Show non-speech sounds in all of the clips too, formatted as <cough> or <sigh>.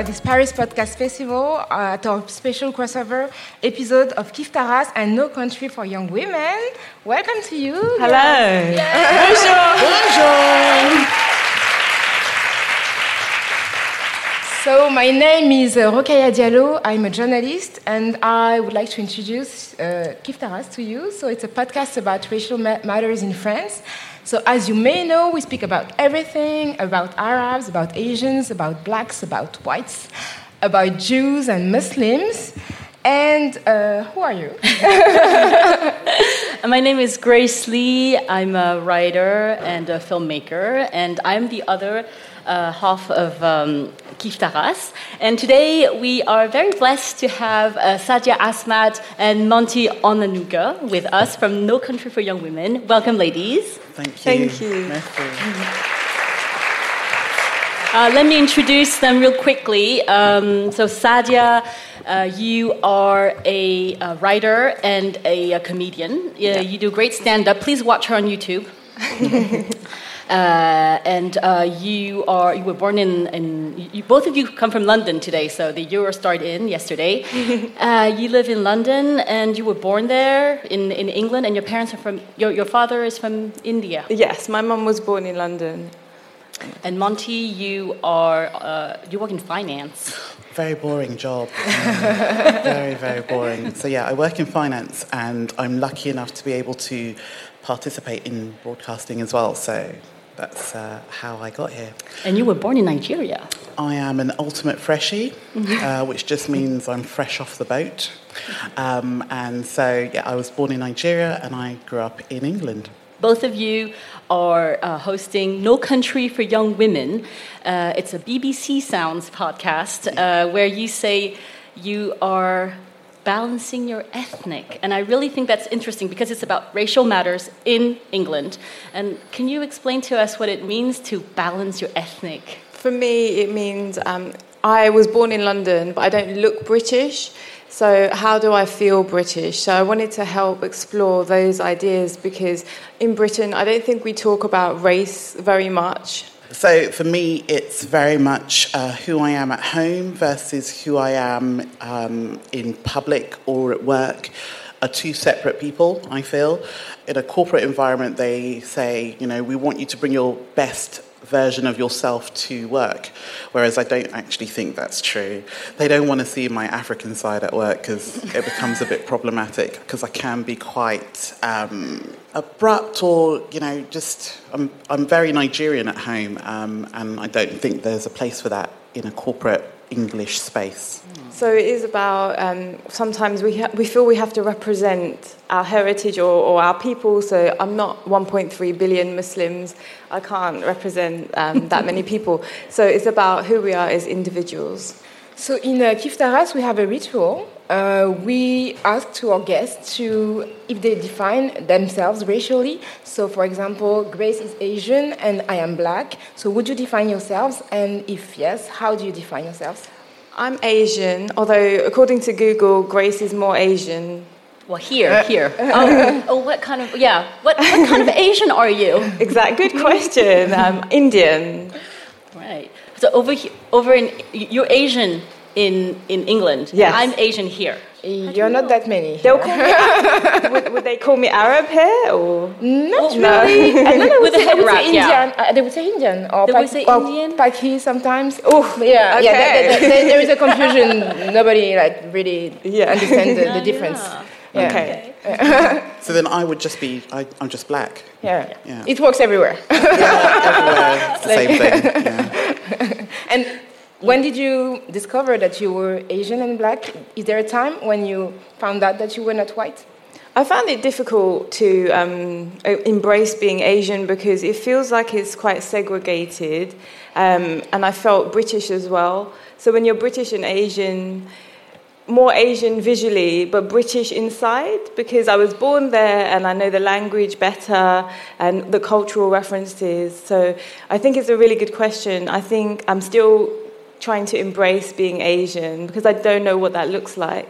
Uh, this Paris Podcast Festival uh, at our special crossover episode of Kiffe ta race and No Country for Young Women. Welcome to you. Hello. Bonjour. So my name is uh, Rokhaya Diallo. I'm a journalist, and I would like to introduce uh, Kiffe ta race to you. So it's a podcast about racial ma- matters in France. So as you may know, we speak about everything about Arabs, about Asians, about blacks, about whites, about Jews and Muslims. And uh, who are you? <laughs> My name is Grace Ly. I'm a writer and a filmmaker, and I'm the other uh, half of um, Kiffe ta race. And today we are very blessed to have uh, Sadia Azmat and Monty Onanuga with us from No Country for Young Women. Welcome, ladies. Thank you. Thank you. Merci. Uh, let me introduce them real quickly. Um, so, Sadia, uh, you are a, uh writer and a, a comedian. Uh, You do great stand up. Please watch her on YouTube. <laughs> Uh, and uh, you are you were born in, in you, both of you come from London today, so the Euro started in yesterday. <laughs> uh, you live in London, and you were born there in, in England, and your parents are from your, your father is from India. Yes, my mum was born in London. And Monty, you are uh, you work in finance. <laughs> Very boring job. Um, <laughs> very, very boring. So, yeah, I work in finance and I'm lucky enough to be able to participate in broadcasting as well. So, that's uh, how I got here. And you were born in Nigeria. I am an ultimate freshie, <laughs> uh, which just means I'm fresh off the boat. Um, and so, yeah, I was born in Nigeria and I grew up in England. Both of you are uh, hosting No Country for Young Women. Uh, it's a BBC Sounds podcast uh, where you say you are balancing your ethnic. And I really think that's interesting because it's about racial matters in England. And can you explain to us what it means to balance your ethnic? For me, it means um, I was born in London, but I don't look British. So, how do I feel British? So, I wanted to help explore those ideas because in Britain, I don't think we talk about race very much. So for me, it's very much uh, who I am at home versus who I am um, in public or at work are two separate people, I feel. In a corporate environment, they say, you know, we want you to bring your best version of yourself to work, whereas I don't actually think that's true. They don't want to see my African side at work because it becomes a bit problematic because I can be quite um, abrupt or, you know, just, I'm, I'm very Nigerian at home um, and I don't think there's a place for that in a corporate English space. So, it is about um, sometimes we, ha- we feel we have to represent our heritage or, or our people. So, I'm not 1.3 billion Muslims, I can't represent um, <laughs> that many people. So, it's about who we are as individuals. So in uh, Kiffe ta race, we have a ritual uh, we ask to our guests to if they define themselves racially. So, for example, Grace is Asian and I am black. So, would you define yourselves? And if yes, how do you define yourselves? I'm Asian, although according to Google, Grace is more Asian. Well, here, here. Oh, oh, what kind of, yeah, what, what kind of <laughs> Asian are you? Exact, good question. Um, Indian. Right. So over here, over in, you're Asian in, in England. Yes. I'm Asian here. You're not that many. They'll call me, <laughs> would, would they call me Arab here or? Not no. really. <laughs> I think they would With say, they would wrap, say yeah. Indian. Uh, they would say Indian or They would say or Indian? Paki sometimes. Oh, yeah, yeah. Okay. There, there- there- there is a <laughs> confusion. Nobody like really Yeah. understands the, the difference. yeah. Yeah. Okay. So then I would just be, I, I'm just black. Yeah. Yeah. It works everywhere. Everywhere, it's the same thing. Yeah. and when did you discover that you were Asian and black? Is there a time when you found out that you were not white? I found it difficult to um, uh, embrace being Asian because it feels like it's quite segregated, um, and I felt British as well. So when you're British and Asian, more Asian visually, but British inside, because I was born there and I know the language better and the cultural references. So I think it's a really good question. I think I'm still trying to embrace being Asian because I don't know what that looks like.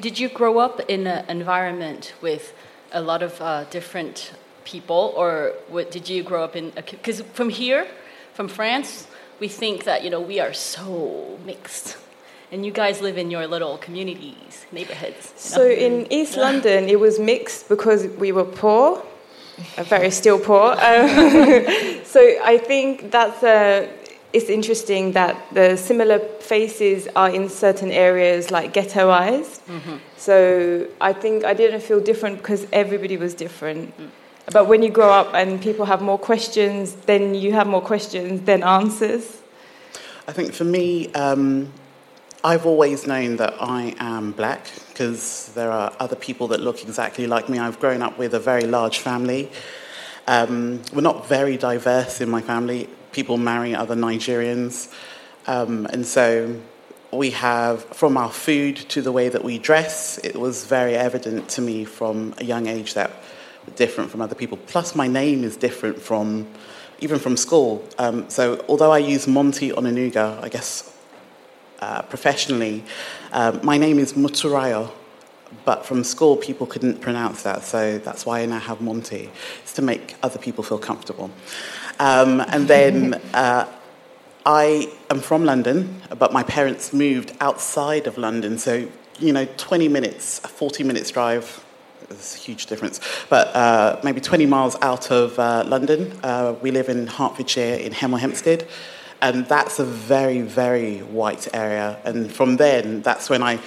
Did you grow up in an environment with a lot of uh, different people, or what, did you grow up in? Because from here, from France, we think that you know we are so mixed, and you guys live in your little communities, neighborhoods. you know? So in East <laughs> London, it was mixed because we were poor, very still poor. Um, <laughs> so I think that's uh, it's interesting that the similar faces are in certain areas like ghettoized. So I think I didn't feel different because everybody was different. But when you grow up and people have more questions, then you have more questions than answers. I think for me, um, I've always known that I am black because there are other people that look exactly like me. I've grown up with a very large family. Um, we're not very diverse in my family. People marry other Nigerians. Um, and so we have, from our food to the way that we dress, it was very evident to me from a young age that we're different from other people. Plus, my name is different from, even from school. Um, so although I use Monty Onanuga, I guess uh, professionally, um, my name is Muturayo, but from school people couldn't pronounce that, so that's why I now have Monty. It's to make other people feel comfortable. Um, and then uh, I am from London, but my parents moved outside of London, so you know, 20 minutes, a 40 minutes drive. There's a huge difference, but uh, maybe 20 miles out of uh, London. Uh, we live in Hertfordshire in Hemel Hempstead, and that's a very, very white area. And from then, that's when I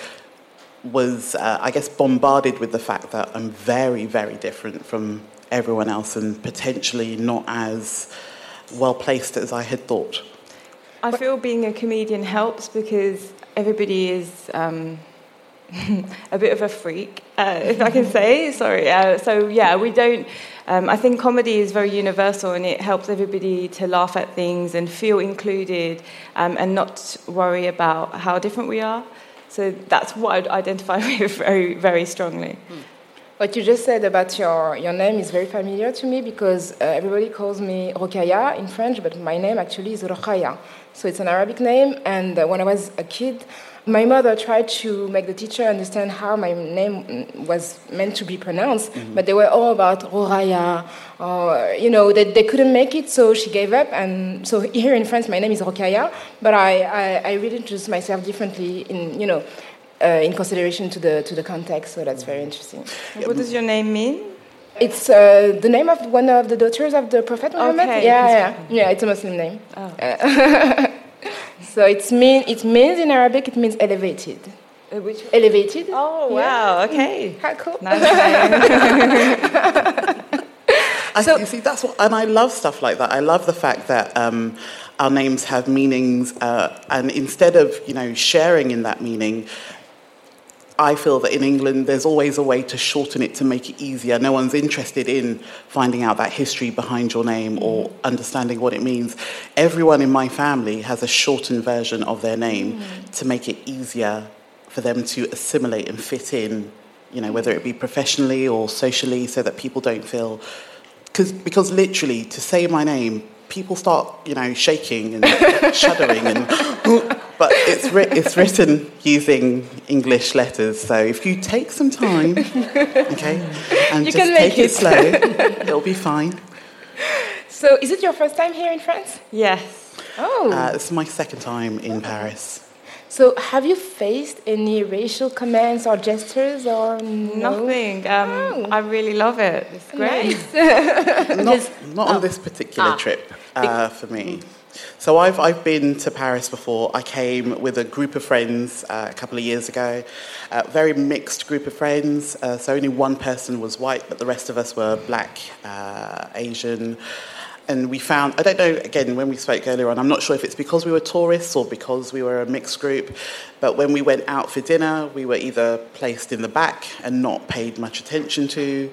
was, uh, I guess, bombarded with the fact that I'm very, very different from everyone else and potentially not as well placed as I had thought. I feel being a comedian helps because everybody is um, <laughs> a bit of a freak, uh, if I can say. Sorry. Uh, so yeah, we don't. Um, I think comedy is very universal and it helps everybody to laugh at things and feel included um, and not worry about how different we are. So that's what I'd identify <laughs> with very, very strongly. What you just said about your, your name is very familiar to me because uh, everybody calls me Rokaya in French, but my name actually is Rokhaya. So it's an Arabic name, and uh, when I was a kid, my mother tried to make the teacher understand how my name mm, was meant to be pronounced, but they were all about Roraya, or, you know, they, they couldn't make it, so she gave up. And so here in France, my name is Rokaya, but I, I, I really introduce myself differently in, you know, uh, in consideration to the, to the context, so that's very interesting. What does your name mean? It's uh, the name of one of the daughters of the Prophet Muhammad. Okay, yeah, yeah, yeah. It's a Muslim name. Uh, <laughs> so it's mean. It means in Arabic. It means elevated. Uh, which? Elevated. Oh Yeah. wow! Okay. How cool. Nice name. <laughs> I, you see, that's what, and I love stuff like that. I love the fact that um, our names have meanings, uh, and instead of you know sharing in that meaning, I feel that in England there's always a way to shorten it to make it easier. No one's interested in finding out that history behind your name or understanding what it means. Everyone in my family has a shortened version of their name to make it easier for them to assimilate and fit in, you know, whether it be professionally or socially, so that people don't feel. Cause, because literally, to say my name, people start, you know, shaking and <laughs> shuddering, and but it's ri- it's written using English letters. So if you take some time, okay, and You just take it it. slow, <laughs> it'll be fine. So, is it your first time here in France? Yes. Oh. Uh, this is my second time in Paris. so, have you faced any racial comments or gestures or no? Nothing. Um, Oh. I really love it. It's great. <laughs> Not, not oh. on this particular Ah. trip uh, for me. So I've, I've been to Paris before. I came with a group of friends uh, a couple of years ago. Uh, very mixed group of friends. Uh, so only one person was white, but the rest of us were black, uh, Asian. And we found, I don't know, again, when we spoke earlier on, I'm not sure if it's because we were tourists or because we were a mixed group, but when we went out for dinner, we were either placed in the back and not paid much attention to,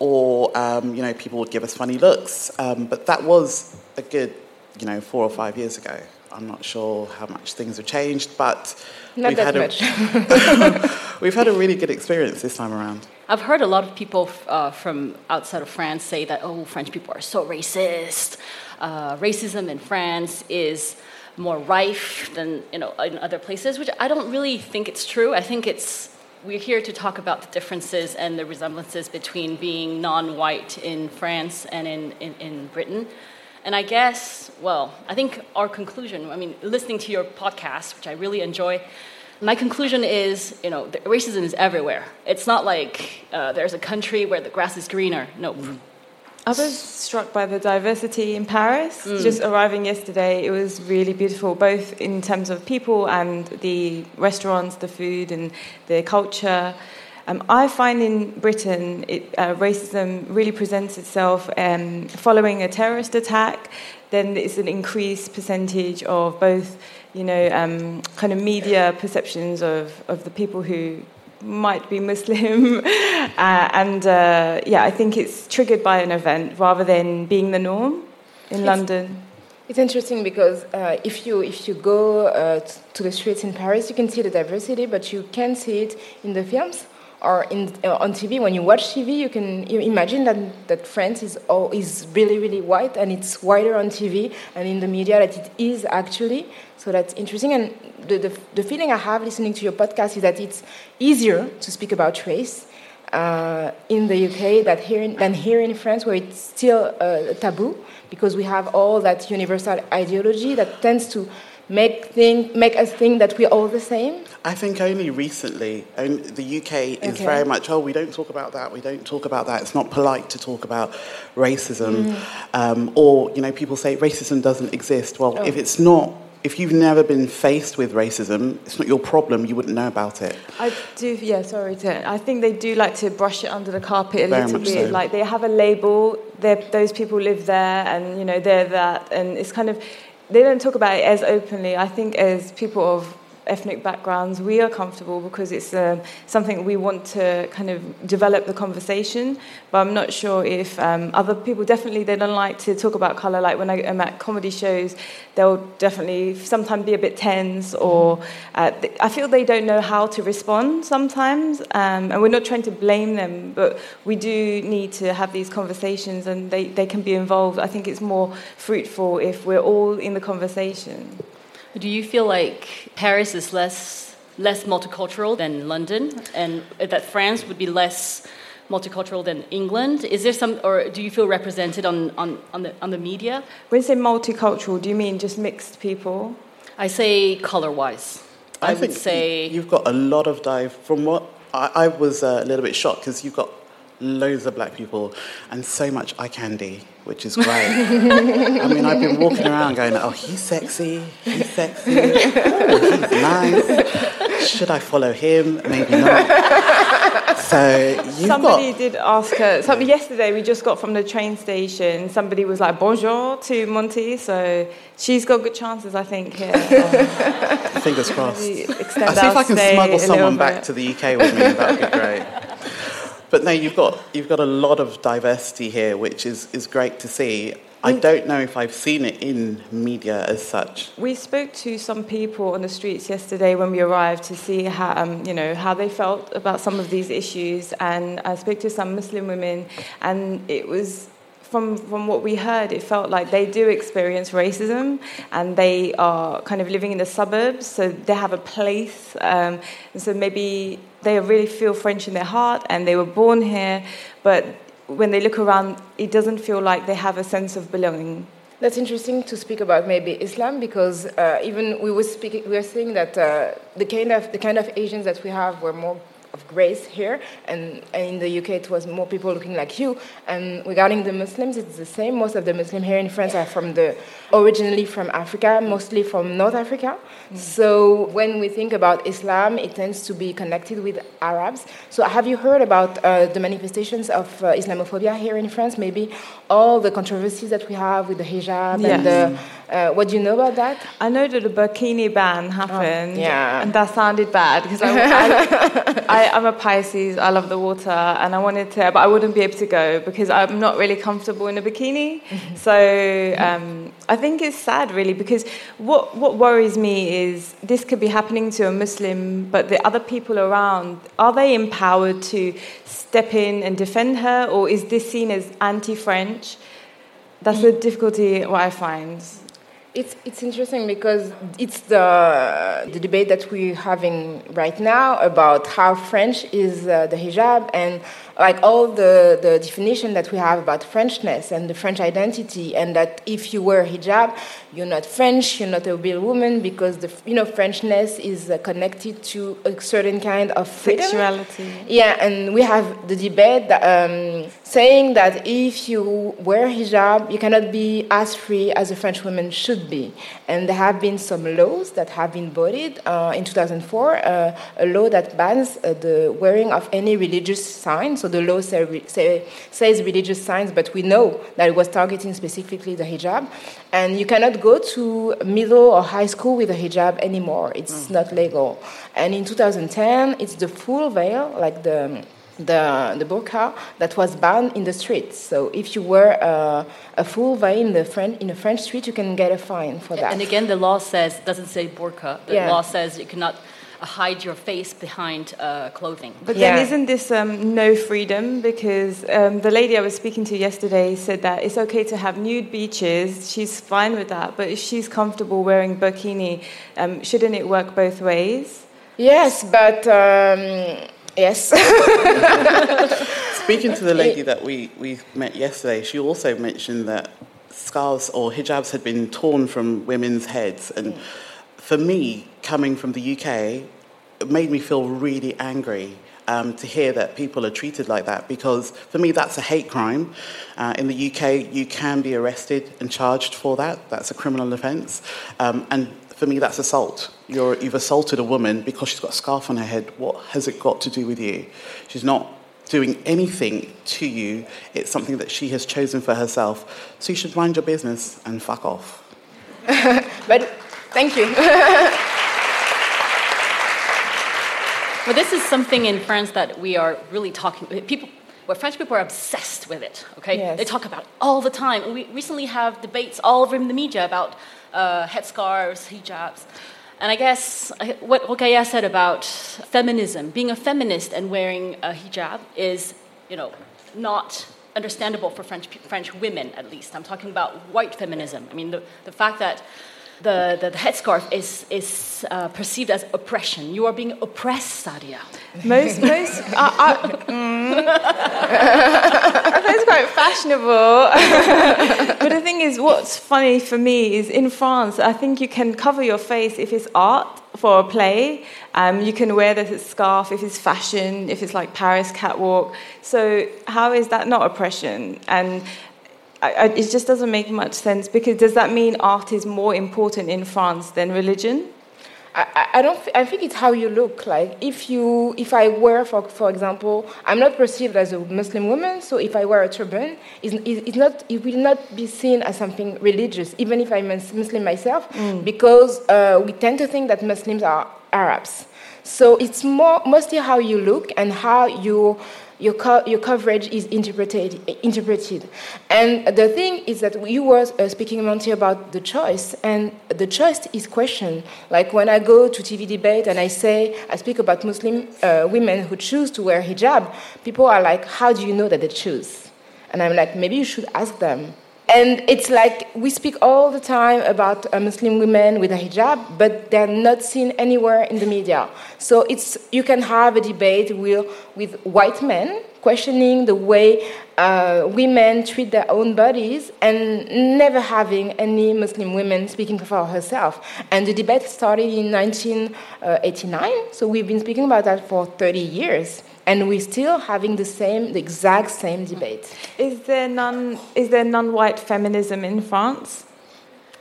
or, um, you know, people would give us funny looks. Um, but that was a good, you know, four or five years ago. I'm not sure how much things have changed, but Not we've, that had much. A, <laughs> we've had a really good experience this time around. I've heard a lot of people uh, from outside of France say that, oh, French people are so racist. Uh, racism in France is more rife than you know in other places, which I don't really think it's true. I think it's we're here to talk about the differences and the resemblances between being non-white in France and in, in, in Britain. And I guess, well, I think our conclusion, I mean, listening to your podcast, which I really enjoy, my conclusion is, you know, racism is everywhere. It's not like uh, there's a country where the grass is greener. No. I was struck by the diversity in Paris. Just arriving yesterday, it was really beautiful, both in terms of people and the restaurants, the food, and the culture. Um, I find in Britain, it, uh, racism really presents itself um, following a terrorist attack. Then it's an increased percentage of both, you know, um, kind of media perceptions of, of the people who might be Muslim, <laughs> uh, and uh, yeah, I think it's triggered by an event rather than being the norm in London. It's interesting because uh, if you if you go uh, to the streets in Paris, you can see the diversity, but you can't see it in the films or in uh, on TV. When you watch TV, you can you imagine that that France is all, is really really white, and it's whiter on TV and in the media that it is actually. So that's interesting. And the, the the feeling I have listening to your podcast is that it's easier to speak about race uh, in the UK that here in, than here in France, where it's still uh, taboo because we have all that universal ideology that tends to make think, make us think that we're all the same. I think only recently, the UK is Okay. very much, oh, we don't talk about that, we don't talk about that. It's not polite to talk about racism. Um, or, you know, people say racism doesn't exist. Well, if it's not, if you've never been faced with racism, it's not your problem, you wouldn't know about it. I do, yeah. Sorry to. I think they do like to brush it under the carpet a Very little bit. so. Like they have a label. Those people live there, and you know they're that, and it's kind of they don't talk about it as openly. I think as people of ethnic backgrounds, we are comfortable because it's um, something we want to kind of develop the conversation. But I'm not sure if um, other people definitely they don't like to talk about color. Like when I am at comedy shows, they'll definitely sometimes be a bit tense, or uh, th- I feel they don't know how to respond sometimes. Um, and we're not trying to blame them, but we do need to have these conversations, and they, they can be involved. I think it's more fruitful if we're all in the conversation. Do you feel like Paris is less less multicultural than London, and that France would be less multicultural than England? Is there some, or do you feel represented on, on, on the on the media? When you say multicultural, do you mean just mixed people? I say color-wise. I, would think say you've got a lot of dive. From what I, I was uh, a little bit shocked because you've got loads of black people and so much eye candy, which is great. <laughs> I mean, I've been walking around going, "Oh, he's sexy. He's sexy. Oh, <laughs> he's nice. Should I follow him? Maybe not." So somebody got. did ask her. Something yesterday we just got from the train station. Somebody was like bonjour to Monty, so she's got good chances, I think. Here, Um, Fingers crossed. Extend see if I can smuggle someone back to the UK with me. That'd be great. But no, you've got you've got a lot of diversity here, which is is great to see. I don't know if I've seen it in media as such. We spoke to some people on the streets yesterday when we arrived to see how, um, you know, how they felt about some of these issues, and I spoke to some Muslim women, and it was from, from what we heard, it felt like they do experience racism and they are kind of living in the suburbs, so they have a place. Um, and so maybe they really feel French in their heart and they were born here, but when they look around, it doesn't feel like they have a sense of belonging. That's interesting to speak about maybe Islam because uh, even we were speaking, we were saying that uh, the kind of the kind of Asians that we have were more of grace here, and, and, in the UK it was more people looking like you. And regarding the Muslims, it's the same. Most of the Muslims here in France are from the originally from Africa, mostly from North Africa. Mm. So when we think about Islam, it tends to be connected with Arabs. So have you heard about uh, the manifestations of uh, Islamophobia here in France? Maybe all the controversies that we have with the hijab yes. and the uh, what do you know about that? I know that the burkini ban oh, happened. Oh, yeah. And that sounded bad because I, I, <laughs> am a Pisces. I love the water, and I wanted to, but I wouldn't be able to go because I'm not really comfortable in a bikini. Mm-hmm. <laughs> so um, I think it's sad, really, because what what worries me is this could be happening to a Muslim, but the other people around are they empowered to step in and defend her, or is this seen as anti-French? That's the difficulty what I find. It's, it's interesting because it's the, the debate that we're having right now about how French is uh, the hijab and like all the, the definition that we have about Frenchness and the French identity, and that if you wear hijab, you're not French, you're not a real woman because the you know Frenchness is uh, connected to a certain kind of freedom. sexuality. Yeah, and we have the debate that, um, saying that if you wear hijab, you cannot be as free as a French woman should be. And there have been some laws that have been voted uh, in 2004, uh, a law that bans uh, the wearing of any religious sign. So the law say, say, says religious signs, but we know that it was targeting specifically the hijab. And you cannot go to middle or high school with a hijab anymore. It's mm. not legal. And in 2010, it's the full veil, like the the, the burqa that was banned in the streets. So if you wear uh, a full veil in the French in a French street, you can get a fine for that. And again, the law says doesn't say burqa. The yeah. law says you cannot hide your face behind uh, clothing. But yeah. then isn't this um, no freedom? Because um, the lady I was speaking to yesterday said that it's okay to have nude beaches. She's fine with that. But if she's comfortable wearing burkini, um, shouldn't it work both ways? Yes, but um, yes. <laughs> Speaking to the lady that we, we met yesterday, she also mentioned that scarves or hijabs had been torn from women's heads and. Mm for me, coming from the UK, it made me feel really angry um, to hear that people are treated like that because for me that's a hate crime. Uh, in the UK, you can be arrested and charged for that. That's a criminal offence. Um, and for me, that's assault. You're, you've assaulted a woman because she's got a scarf on her head. What has it got to do with you? She's not doing anything to you. It's something that she has chosen for herself. So you should mind your business and fuck off. <laughs> but Thank you. <laughs> well, this is something in France that we are really talking. People, well, French people are obsessed with it. Okay, yes. they talk about it all the time. We recently have debates all over the media about uh, headscarves, hijabs. And I guess what Rokhaya said about feminism, being a feminist and wearing a hijab is, you know, not understandable for French, French women, at least. I'm talking about white feminism. I mean, the, the fact that the, the, the headscarf is, is uh, perceived as oppression. You are being oppressed, Sadia. Most, most, uh, uh, mm, <laughs> I think it's quite fashionable. <laughs> but the thing is, what's funny for me is in France, I think you can cover your face if it's art for a play. Um, you can wear the scarf if it's fashion, if it's like Paris catwalk. So how is that not oppression? And I, I, it just doesn't make much sense because does that mean art is more important in France than religion? I, I don't. I think it's how you look. Like if you, if I wear, for for example, I'm not perceived as a Muslim woman. So if I wear a turban, it's, it's not. It will not be seen as something religious, even if I'm a Muslim myself, mm. because uh, we tend to think that Muslims are Arabs. So it's more mostly how you look and how you your, co- your coverage is interpreted, interpreted. And the thing is that you were uh, speaking, Monty, about the choice, and the choice is questioned. Like when I go to TV debate and I say, I speak about Muslim uh, women who choose to wear hijab, people are like, how do you know that they choose? And I'm like, maybe you should ask them. And it's like we speak all the time about uh, Muslim women with a hijab, but they're not seen anywhere in the media. So it's you can have a debate with, with white men questioning the way uh, women treat their own bodies and never having any Muslim women speaking for herself. And the debate started in 1989, so we've been speaking about that for 30 years and we're still having the same, the exact same debate. Is there none? Is there non-white feminism in France?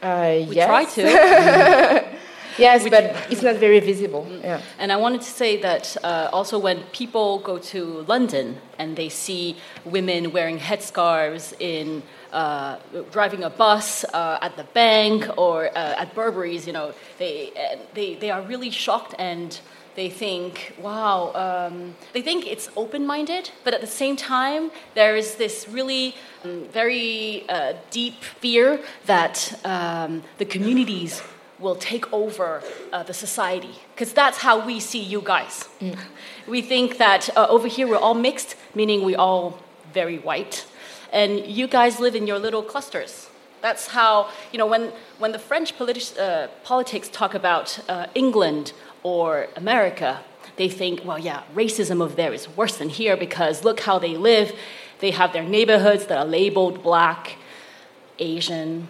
Uh, We yes. try to. <laughs> yes, We but it's not very visible. Yeah. And I wanted to say that uh, also when people go to London and they see women wearing headscarves in uh, driving a bus uh, at the bank or uh, at Burberry's, you know, they, uh, they, they are really shocked and they think, wow, um, they think it's open minded, but at the same time, there is this really um, very uh, deep fear that um, the communities will take over uh, the society. Because that's how we see you guys. We think that uh, over here we're all mixed, meaning we're all very white. And you guys live in your little clusters. That's how, you know, when, when the French politi- uh, politics talk about uh, England or America, they think, well, yeah, racism over there is worse than here because look how they live. They have their neighborhoods that are labeled black, Asian,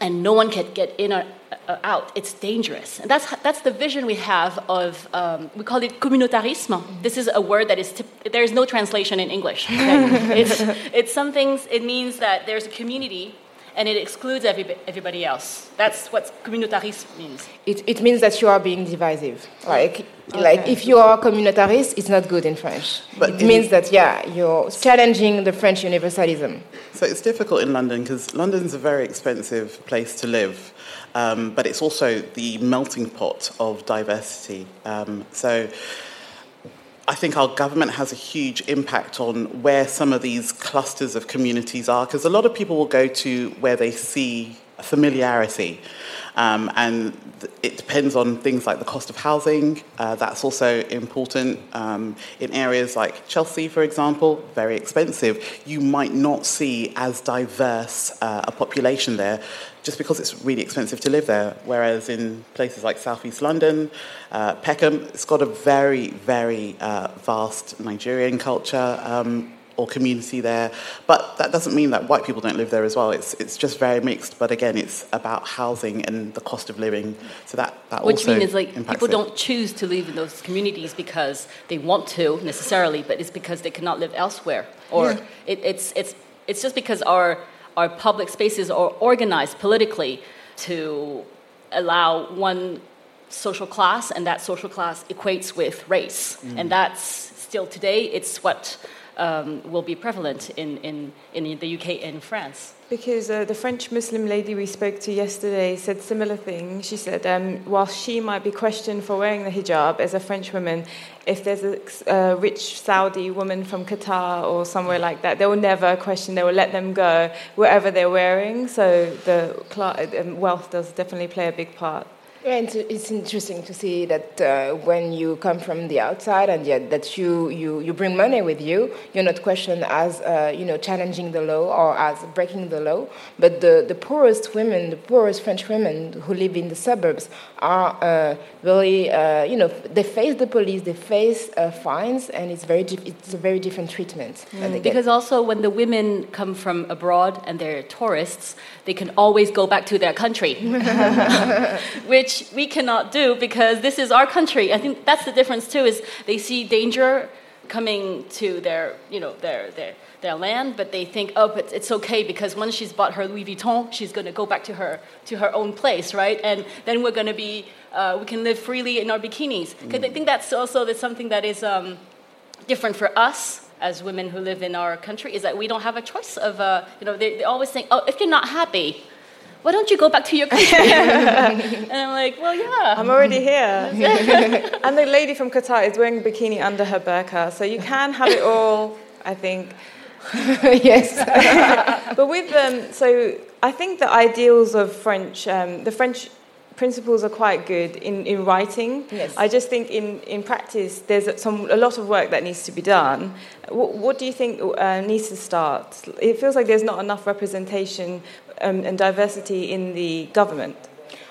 and no one can get in or uh, out. It's dangerous. And that's, that's the vision we have of, um, we call it communautarisme. This is a word that is, there is no translation in English. okay? <laughs> it's, it's some things, it means that there's a community and it excludes every, everybody else. That's what communautarisme means. It, it means that you are being divisive. Like, like if you are communitarist, it's not good in French. But it means that, yeah, you're challenging the French universalism. So it's difficult in London because London's a very expensive place to live, um, but it's also the melting pot of diversity. Um, so I think our government has a huge impact on where some of these clusters of communities are because a lot of people will go to where they see familiarity. Um, and it depends on things like the cost of housing. Uh, that's also important. Um, in areas like Chelsea, for example, very expensive. You might not see as diverse uh, a population there just because it's really expensive to live there. Whereas in places like Southeast London, uh, Peckham, it's got a very, very uh, vast Nigerian culture. Um, or community there, but that doesn't mean that white people don't live there as well. It's it's just very mixed. But again, it's about housing and the cost of living. So that that What also you mean is like people it. don't choose to live in those communities because they want to necessarily, but it's because they cannot live elsewhere, or it, it's it's it's just because our our public spaces are organized politically to allow one social class, and that social class equates with race, Mm. and that's still today. It's what um, will be prevalent in, in, in the UK and France. Because uh, the French Muslim lady we spoke to yesterday said similar thing. She said, um, while she might be questioned for wearing the hijab as a French woman, if there's a uh, rich Saudi woman from Qatar or somewhere like that, they will never question. They will let them go wherever they're wearing. So the um, wealth does definitely play a big part. Yeah, it's, it's interesting to see that uh, when you come from the outside and yet that you, you, you bring money with you, you're not questioned as uh, you know challenging the law or as breaking the law. But the, the poorest women, the poorest French women who live in the suburbs are uh, really uh, you know they face the police, they face uh, fines, and it's very it's a very different treatment. get. Because also, when the women come from abroad and they're tourists, they can always go back to their country, <laughs> which we cannot do because this is our country. I think that's the difference too. Is they see danger coming to their, you know, their their their land, but they think, oh, but it's okay because once she's bought her Louis Vuitton, she's going to go back to her to her own place, right? And then we're going to be, uh, we can live freely in our bikinis. Because I think that's also that's something that is. Um, different for us as women who live in our country is that we don't have a choice of, uh, you know, they, they always think, oh, if you're not happy, why don't you go back to your country? <laughs> and I'm like, well, yeah. I'm already here. <laughs> and the lady from Qatar is wearing a bikini under her burqa, so you can have it all, I think. <laughs> yes. but with um, so I think the ideals of French, um, the French principles are quite good in, in writing. Yes. I just think in, in practice there's some a lot of work that needs to be done. What, what do you think uh, needs to start? It feels like there's not enough representation um, and diversity in the government.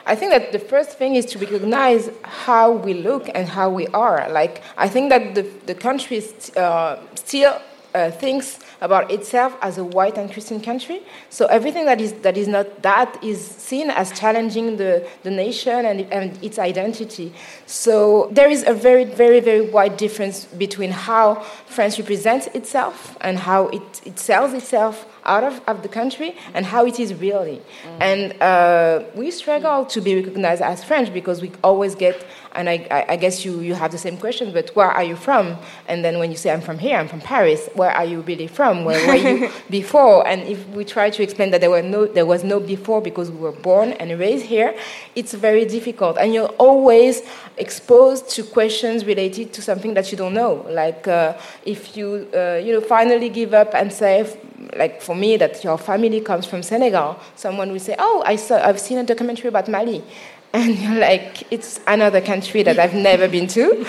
I think that the first thing is to recognize how we look and how we are. Like, I think that the, the country uh, still uh, thinks about itself as a white and Christian country. So everything that is, that is not that is seen as challenging the, the nation and, and its identity. So there is a very, very, very wide difference between how France represents itself and how it, it sells itself out of, of the country and how it is really. Mm. And uh, we struggle to be recognized as French because we always get, and I, I, guess you, you have the same question, but where are you from? And then when you say, I'm from here, I'm from Paris, where are you really from? Where were you <laughs> before? And if we try to explain that there, were no, there was no before because we were born and raised here, it's very difficult. And you're always exposed to questions related to something that you don't know. Like uh, if you, uh, you know, finally give up and say, like for me, that your family comes from Senegal, someone will say, "Oh, I saw, I've seen a documentary about Mali," and you're like, "It's another country that I've never been to,"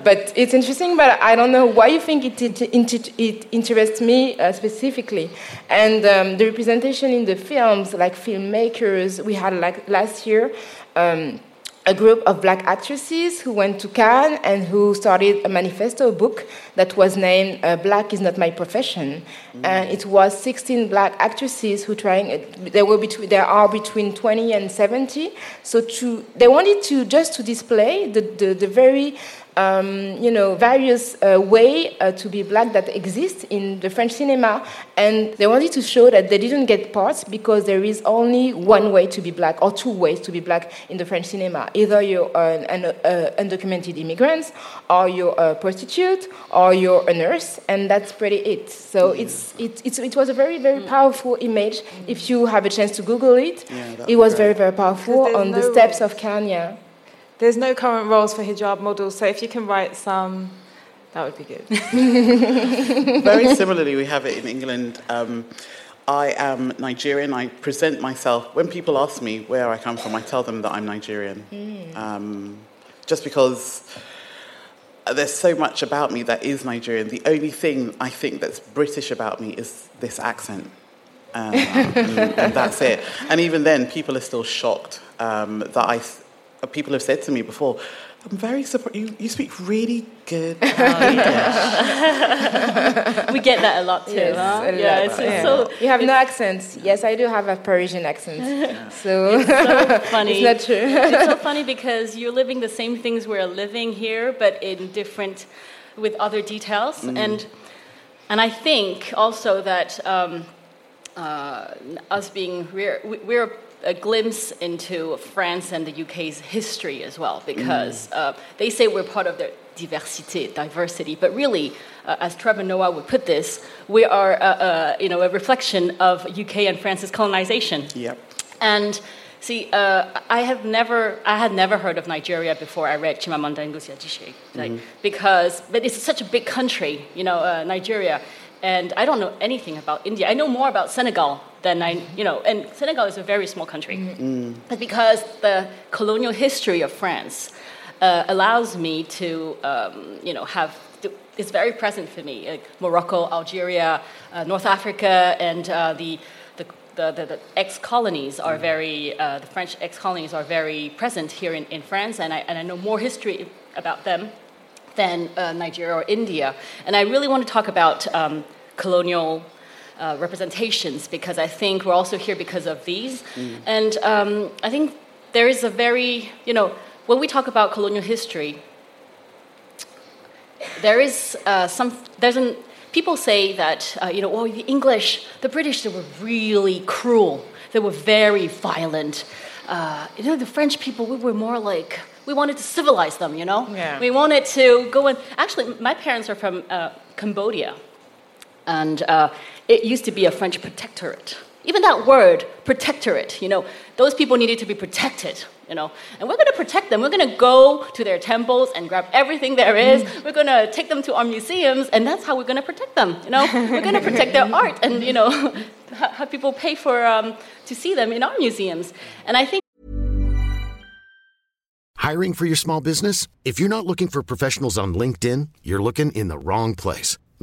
<laughs> but it's interesting. But I don't know why you think it it, it, it interests me uh, specifically, and um, the representation in the films, like filmmakers, we had like last year. Um, a group of black actresses who went to Cannes and who started a manifesto book that was named uh, Black is Not My Profession. Mm. And it was 16 black actresses who trying, uh, there, were between, there are between 20 and 70. So to, they wanted to just to display the, the, the very um, you know, various uh, way uh, to be black that exist in the French cinema, and they wanted to show that they didn't get parts because there is only one way to be black or two ways to be black in the French cinema. Either you're an, an uh, undocumented immigrant, or you're a prostitute, or you're a nurse, and that's pretty it. So mm. it's, it, it's, it was a very, very mm. powerful image. If you have a chance to Google it, yeah, it was very, very powerful on no the steps of Cannes. There's no current roles for hijab models, so if you can write some, that would be good. <laughs> Very similarly, we have it in England. Um, I am Nigerian. I present myself, when people ask me where I come from, I tell them that I'm Nigerian. Mm. Um, just because there's so much about me that is Nigerian. The only thing I think that's British about me is this accent. Um, and, and, that's it. And even then, people are still shocked um, that I people have said to me before, I'm very surprised. You, you speak really good <laughs> English. we get that a lot too. Yes, huh? yeah, it's, yeah. So, you have no accent. Yes, I do have a Parisian accent. Yeah. <laughs> So, it's so <laughs> funny. it's not true. it's so funny because you're living the same things we're living here, but in different, with other details. Mm. And and I think also that um, uh, us being we're we're a glimpse into France and the UK's history as well, because mm. uh, they say we're part of the diversity, diversity, but really, uh, as Trevor Noah would put this, we are uh, uh you know, a reflection of UK and France's colonization. Yep. And see, uh, I have never, I had never heard of Nigeria before I read Chimamanda Ngozi Adichie, like, mm-hmm. because, but it's such a big country, you know, uh, Nigeria and I don't know anything about India. I know more about Senegal than I, you know, and Senegal is a very small country. Mm. But because the colonial history of France uh, allows me to, um, you know, have, it's very present for me. Like Morocco, Algeria, uh, North Africa, and uh, the, the, the, the, ex-colonies are very, uh, the French ex-colonies are very present here in, in France, and I, and I know more history about them than uh, Nigeria or India. And I really want to talk about um, colonial uh, representations because I think we're also here because of these. Mm. And um, I think there is a very, you know, when we talk about colonial history, there is uh, some, there's an, people say that, uh, you know, oh, the English, the British, they were really cruel. They were very violent. Uh, you know, the French people, we were more like, we wanted to civilize them, you know? Yeah. We wanted to go and, actually, my parents are from uh, Cambodia. And uh, it used to be a French protectorate. Even that word, protectorate, you know, those people needed to be protected, you know. And we're going to protect them. We're going to go to their temples and grab everything there is. Mm. We're going to take them to our museums, and that's how we're going to protect them, you know. we're going to protect their <laughs> art and, you know, <laughs> have people pay for um, to see them in our museums. And I think Hiring for your small business? If you're not looking for professionals on LinkedIn, you're looking in the wrong place.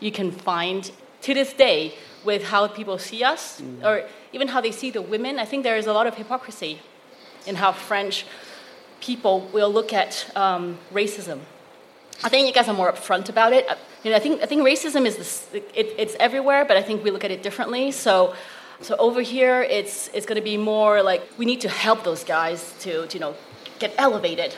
you can find to this day with how people see us, mm. or even how they see the women. I think there is a lot of hypocrisy in how French people will look at um, racism. I think you guys are more upfront about it. You know, I think I think racism is this, it, it's everywhere, but I think we look at it differently. So, so over here, it's it's going to be more like we need to help those guys to, to you know get elevated.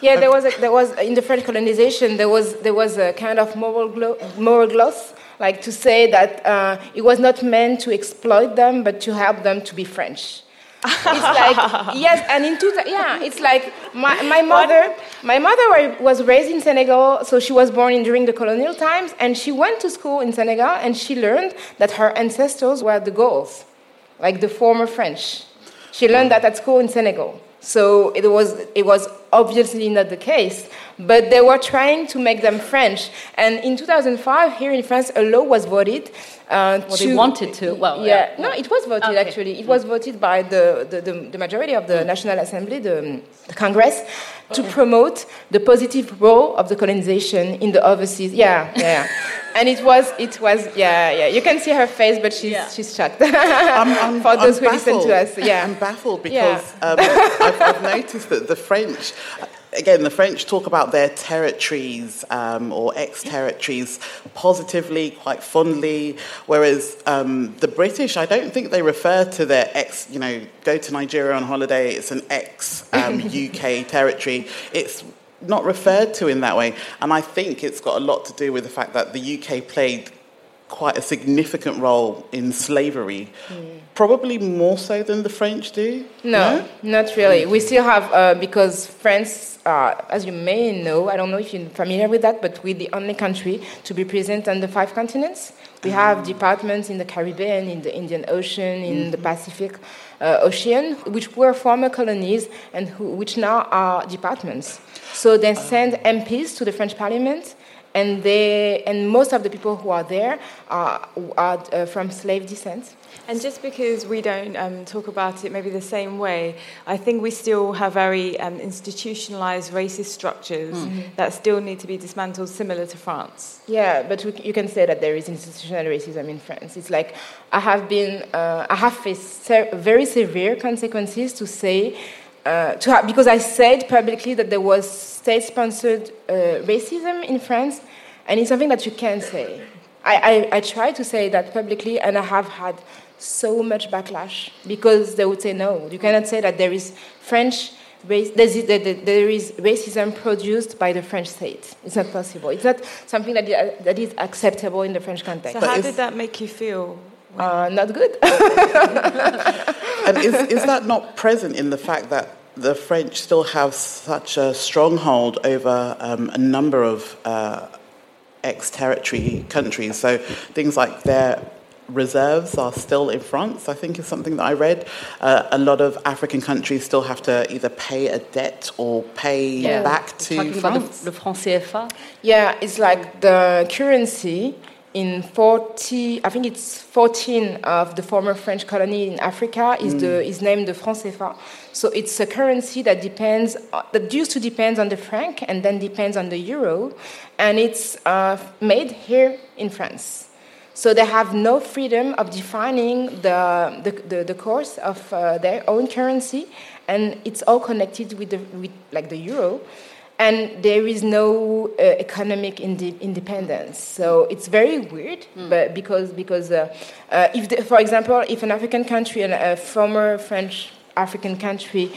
Yeah, there was a, there was in the French colonization there was there was a kind of moral glo- moral gloss, like to say that uh, it was not meant to exploit them, but to help them to be French. it's <laughs> like yes, and in two yeah, it's like my, my mother my mother was raised in Senegal, so she was born in, during the colonial times, and she went to school in Senegal, and she learned that her ancestors were the Gauls, like the former French. She learned that at school in Senegal. So it was, it was obviously not the case, but they were trying to make them French. And in 2005, here in France, a law was voted. Uh, well, to, they wanted to. Well, yeah, yeah. no, it was voted okay. actually. It was voted by the, the, the, the majority of the National Assembly, the, the Congress, to promote the positive role of the colonization in the overseas. Yeah, yeah. <laughs> and it was, it was, yeah, yeah. You can see her face, but she's, yeah. she's shocked. <laughs> I'm, I'm, For those I'm who baffled. listen to us, yeah. I'm baffled because yeah. um, I've, I've noticed that the French again, the French talk about their territories um, or ex territories positively, quite fondly, whereas um, the British, I don't think they refer to their ex, you know, go to Nigeria on holiday, it's an ex um, <laughs> UK territory. It's not referred to in that way. And I think it's got a lot to do with the fact that the UK played quite a significant role in slavery, mm. Probably more so than the French do. No, no? not really. We still have, uh, because France, uh, as you may know, I don't know if you're familiar with that, but we're the only country to be present on the five continents. We have mm. departments in the Caribbean, in the Indian Ocean, in mm-hmm. the Pacific uh, Ocean, which were former colonies and who, which now are departments. So they send MPs to the French Parliament and they and most of the people who are there are, are uh, from slave descent. And just because we don't um, talk about it maybe the same way, I think we still have very um, institutionalized racist structures mm-hmm. that still need to be dismantled, similar to France. Yeah, but we, you can say that there is institutional racism in France. It's like I have been, uh, I have faced very severe consequences to say uh, to have, because I said publicly that there was state sponsored uh, racism in France, and it's something that you can't say. I, I, I try to say that publicly, and I have had so much backlash because they would say, no, you cannot say that there is French. Race, there is racism produced by the French state. It's not possible. It's not something that, that is acceptable in the French context. So, how did that make you feel uh, not good. <laughs> and is, is that not present in the fact that the French still have such a stronghold over um, a number of uh, ex territory countries? So things like their reserves are still in France, I think is something that I read. Uh, a lot of African countries still have to either pay a debt or pay yeah. back to Talking France. About the, the franc CFA? Yeah, it's like the currency in 40, I think it's 14 of the former French colony in Africa is, mm. the, is named the franc CFA. So it's a currency that depends, uh, that used to depend on the franc and then depends on the euro, and it's uh, made here in France. So they have no freedom of defining the, the, the, the course of uh, their own currency, and it's all connected with, the, with like the euro. and there is no uh, economic inde- independence. So it's very weird, but because because uh, uh, if, the, for example, if an African country and a former French African country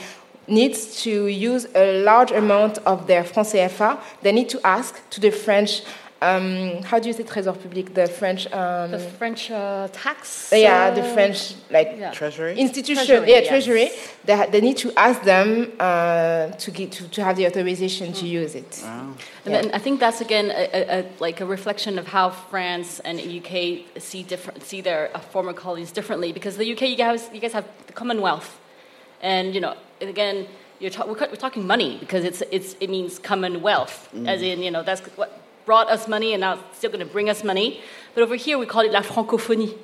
needs to use a large amount of their franc CFA, they need to ask to the French. Um, how do you say trésor public? The French. Um, The French uh, tax. yeah, the uh, French like yeah. Treasury? institution, Treasury, yeah, yes. treasury. They, they need to ask them uh, to get to, to have the authorization to use it. And Yeah. then I think that's again a, a, a, like a reflection of how France and UK see different see their uh, former colonies differently. Because the UK, you guys, you guys have the Commonwealth, and you know, again, you're, ta- we're, we're talking money because it's, it's it means common Commonwealth, as in you know that's what brought us money and now it's still going to bring us money. But over here, we call it la francophonie.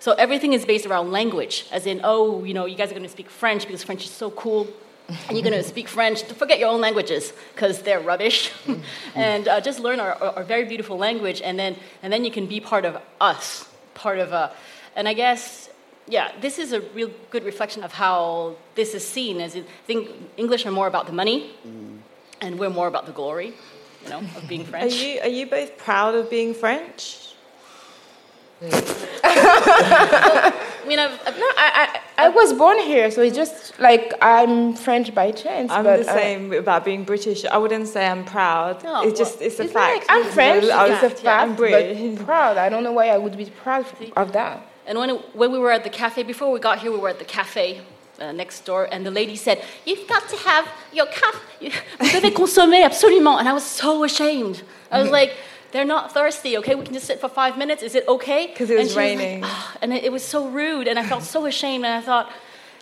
So everything is based around language, as in, oh, you know, you guys are going to speak French because French is so cool and you're going to speak French. Forget your own languages because they're rubbish, <laughs> <laughs> and uh, just learn our, our, our very beautiful language, and then and then you can be part of us, part of a. And I guess, yeah, this is a real good reflection of how this is seen. As I think English are more about the money, and we're more about the glory, you know, of being Are French. you are you both proud of being French? <laughs> I mean, I've, I've, No, I, I, I was born here, so it's just like I'm French by chance. I'm but the uh, same about being British. I wouldn't say I'm proud. No, it's just it's a it's fact. like I'm French. I It's a yeah, I'm fact, British. but proud. I don't know why I would be proud of that. And when, when we were at the cafe, before we got here, we were at the cafe uh, next door, and the lady said, You've got to have your cup. You- <laughs> Vous devez consommer absolument. And I was so ashamed. I was like, They're not thirsty, okay? We can just sit for five minutes. Is it okay? 'Cause it was and she like, raining. "Ah," and it, it was so rude, and I felt so ashamed, and I thought,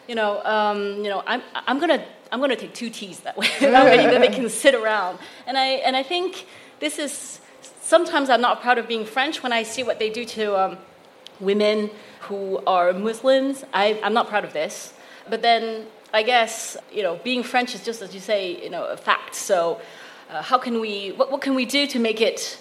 you know, um, you know, I'm, I'm gonna, I'm gonna take two teas that way, that way that they can sit around. And I, and I think this is sometimes I'm not proud of being French when I see what they do to um, women who are Muslims. I, I'm not proud of this, but then I guess you know, being French is just as you say, you know, a fact. So, uh, how can we? What, what can we do to make it?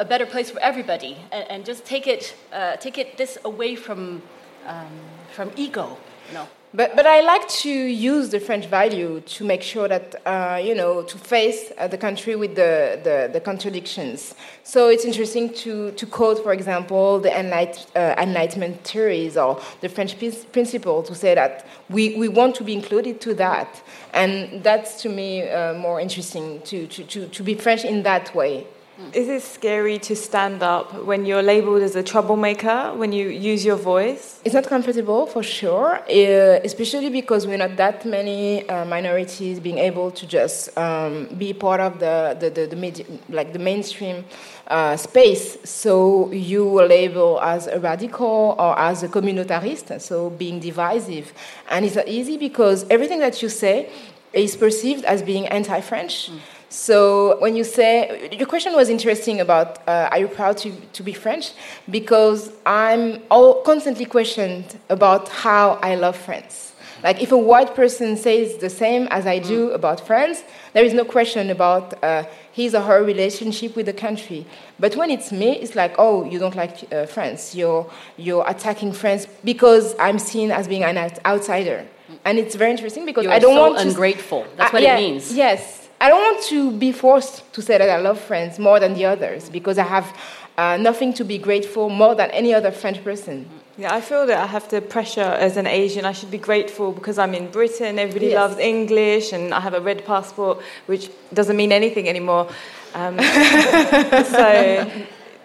a better place for everybody, and, and just take it, uh, take it this away from, um, from ego, you know. But, but I like to use the French value to make sure that, uh, you know, to face uh, the country with the, the, the contradictions. So it's interesting to, to quote, for example, the enlight, uh, Enlightenment theories or the French principle to say that we, we want to be included to that. And that's to me uh, more interesting to, to, to, to be French in that way. Is it scary to stand up when you're labeled as a troublemaker when you use your voice? It's not comfortable for sure, uh, especially because we're not that many uh, minorities being able to just um, be part of the the, the, the media, like the mainstream uh, space. So you were labeled as a radical or as a communitarist, so being divisive, and it's not easy because everything that you say is perceived as being anti-French. So when you say your question was interesting about uh, are you proud to, to be French because I'm all constantly questioned about how I love France. Like if a white person says the same as I do about France, there is no question about uh, his or her relationship with the country. But when it's me, it's like oh you don't like uh, France, you're you're attacking France because I'm seen as being an outsider, and it's very interesting because You're I don't so want to ungrateful. That's uh, what yeah, it means. Yes. I don't want to be forced to say that I love France more than the others because I have uh, nothing to be grateful more than any other French person. Yeah, I feel that I have the pressure as an Asian. I should be grateful because I'm in Britain. Everybody Yes. loves English, and I have a red passport, which doesn't mean anything anymore. Um, <laughs> so,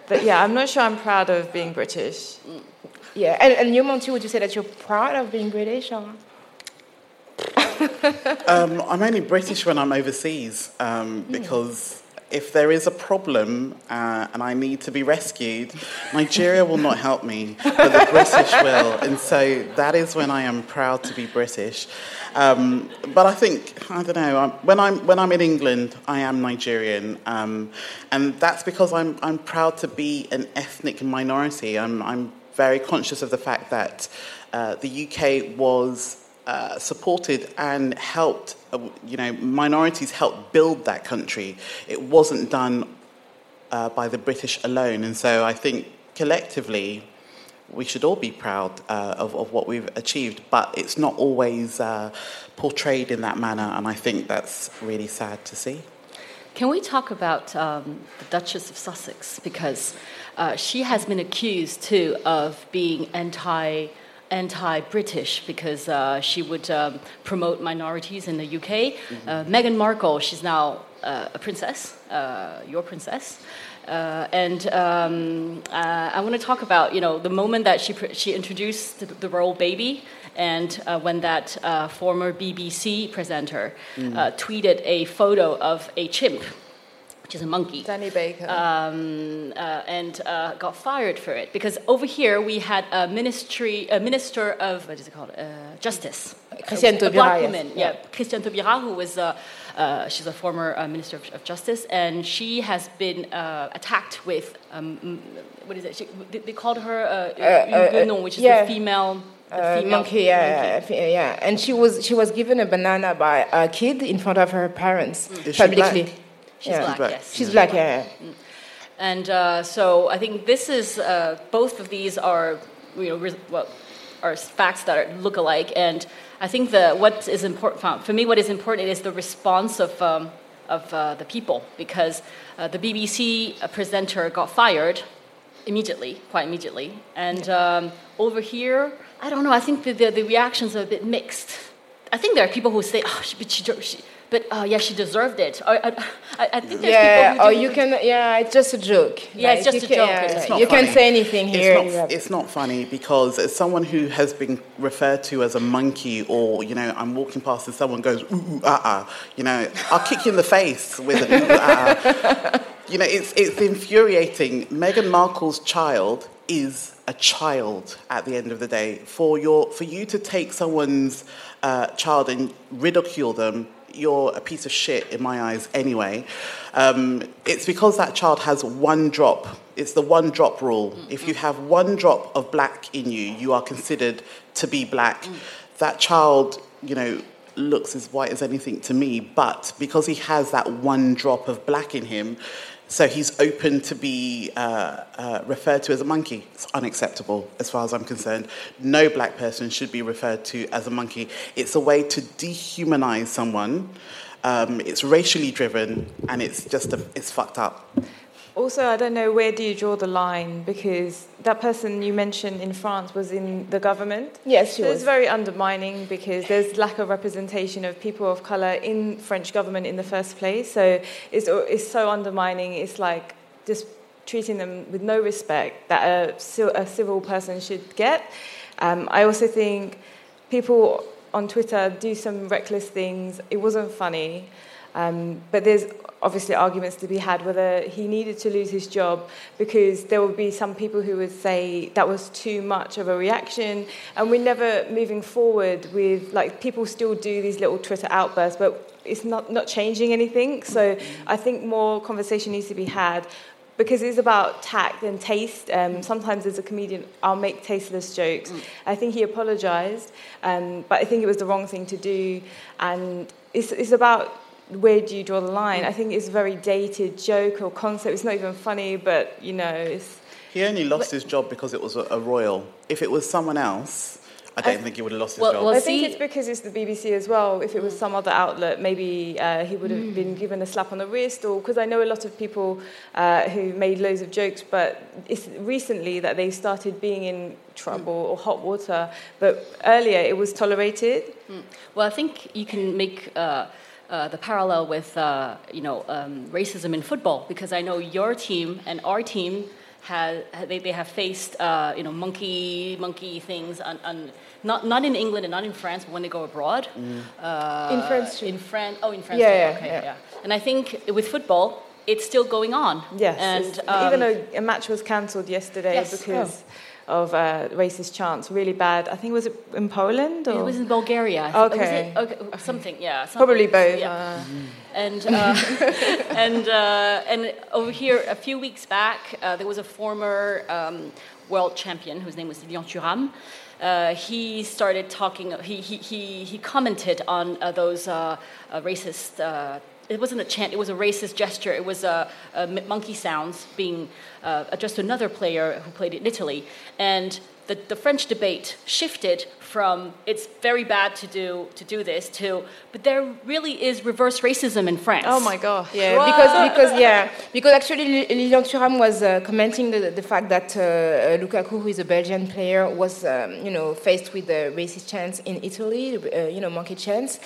but yeah, I'm not sure I'm proud of being British. Yeah. And, and you, Monty, would you say that you're proud of being British? Or? <laughs> Um, I'm only British when I'm overseas um, because if there is a problem uh, and I need to be rescued, Nigeria will not help me, but the British will. And so that is when I am proud to be British. Um, but I think, I don't know, I'm, when, I'm, when I'm in England, I am Nigerian. Um, and that's because I'm, I'm proud to be an ethnic minority. I'm, I'm very conscious of the fact that uh, the UK was uh, supported and helped, uh, you know, minorities helped build that country. It wasn't done uh, by the British alone. And so I think collectively, we should all be proud uh, of, of what we've achieved, but it's not always uh, portrayed in that manner, and I think that's really sad to see. Can we talk about um, the Duchess of Sussex because she has been accused too of being anti anti-British because uh, she would um, promote minorities in the UK. Mm-hmm. Uh, Meghan Markle, she's now uh, a princess, uh, your princess. Uh, and um, uh, I want to talk about, you know, the moment that she, she introduced the, the royal baby and when that former BBC presenter mm. tweeted a photo of a chimp which is a monkey. Danny Baker. Um, uh, and uh, got fired for it because over here we had a ministry, a minister of what is it called, uh, justice, Christiane Taubira. A black woman, yeah, yeah. Christiane Taubira, who was. Uh, uh, she's a former uh, minister of, of, justice, and she has been attacked with um, what is it? She, they, they, called her uh, which is yeah. the female uh, monkey, yeah, monkey. yeah, and she was she was given a banana by a kid in front of her parents mm. publicly. She's yeah. black, yes. She's black, yeah. Mm. And uh, so I think this is uh, both of these are you know well, are facts that are look alike, and I think the what is important for me, what is important is the response of um, of uh, the people because uh, the BBC uh, presenter got fired immediately, quite immediately, and um, over here I don't know. I think the, the, the reactions are a bit mixed. I think there are people who say, "Oh, she, she, she but uh, yeah, she deserved it. I, I, I think there's yeah, people or you can, yeah, it's just a joke. Yeah, like, it's just a can, joke. Yeah, you funny. can say anything here. It's not, it's not, funny because as someone who has been referred to as a monkey, or you know, I'm walking past and someone goes ooh, ooh ah ah, you know, I'll kick you in the face with an ooh ah. ah. <laughs> You know, it's it's infuriating. Meghan Markle's child is a child at the end of the day. For your for you to take someone's uh, child and ridicule them you're a piece of shit in my eyes anyway. Um, it's because that child has one drop. It's the one drop rule. Mm-hmm. If you have one drop of black in you, you are considered to be black. Mm. That child, you know, looks as white as anything to me, but because he has that one drop of black in him, so he's open to be uh, uh, referred to as a monkey. It's unacceptable as far as I'm concerned. No black person should be referred to as a monkey. It's a way to dehumanize someone. Um, it's racially driven, and it's just a, it's fucked up. Also, I don't know where do you draw the line because that person you mentioned in France was in the government. Yes, she so was. It's very undermining because there's lack of representation of people of color in French government in the first place. So it's it's so undermining. It's like just treating them with no respect that a, a civil person should get. Um, I also think people on Twitter do some reckless things. It wasn't funny. Um, but there's obviously arguments to be had whether he needed to lose his job because there would be some people who would say that was too much of a reaction and we're never moving forward with like people still do these little twitter outbursts but it's not, not changing anything so i think more conversation needs to be had because it's about tact and taste. Um, sometimes as a comedian, I'll make tasteless jokes. Mm. I think he apologized, um, but I think it was the wrong thing to do. And it's, it's about where do you draw the line? I think it's a very dated joke or concept. It's not even funny, but you know, it's. He only lost his job because it was a, a royal. If it was someone else, I don't I, think he would have lost his well, job. Well, I think it's because it's the BBC as well. If it was some other outlet, maybe uh, he would have mm. been given a slap on the wrist. Or because I know a lot of people uh, who made loads of jokes, but it's recently that they started being in trouble mm. or hot water. But earlier it was tolerated. Mm. Well, I think you can make. Uh, uh, the parallel with uh, you know um, racism in football because I know your team and our team has they, they have faced uh, you know monkey monkey things on, on, not not in England and not in France but when they go abroad mm. in France too. in France oh in France yeah, yeah, okay, yeah. yeah and I think with football it's still going on yes and um, even though a match was cancelled yesterday yes. because. Oh of uh, racist chants, really bad. I think it was it in Poland or it was in Bulgaria. Okay, it, okay, something, yeah, something, probably both. Yeah. Uh. And uh, <laughs> and uh, and over here, a few weeks back, uh, there was a former um, world champion whose name was Lilian Thuram. Uh, he started talking. He he he, he commented on uh, those racist it wasn't a chant, it was a racist gesture. It was a, a monkey sounds being uh, addressed to another player who played in Italy. And the, the French debate shifted from it's very bad to do to do this to but there really is reverse racism in France. Oh my god. Yeah, because because yeah, because actually Lilian Thuram was uh, commenting the, the fact that uh, uh, Lukaku, who is a Belgian player, was um, you know faced with the racist chants in Italy, uh, you know monkey chants,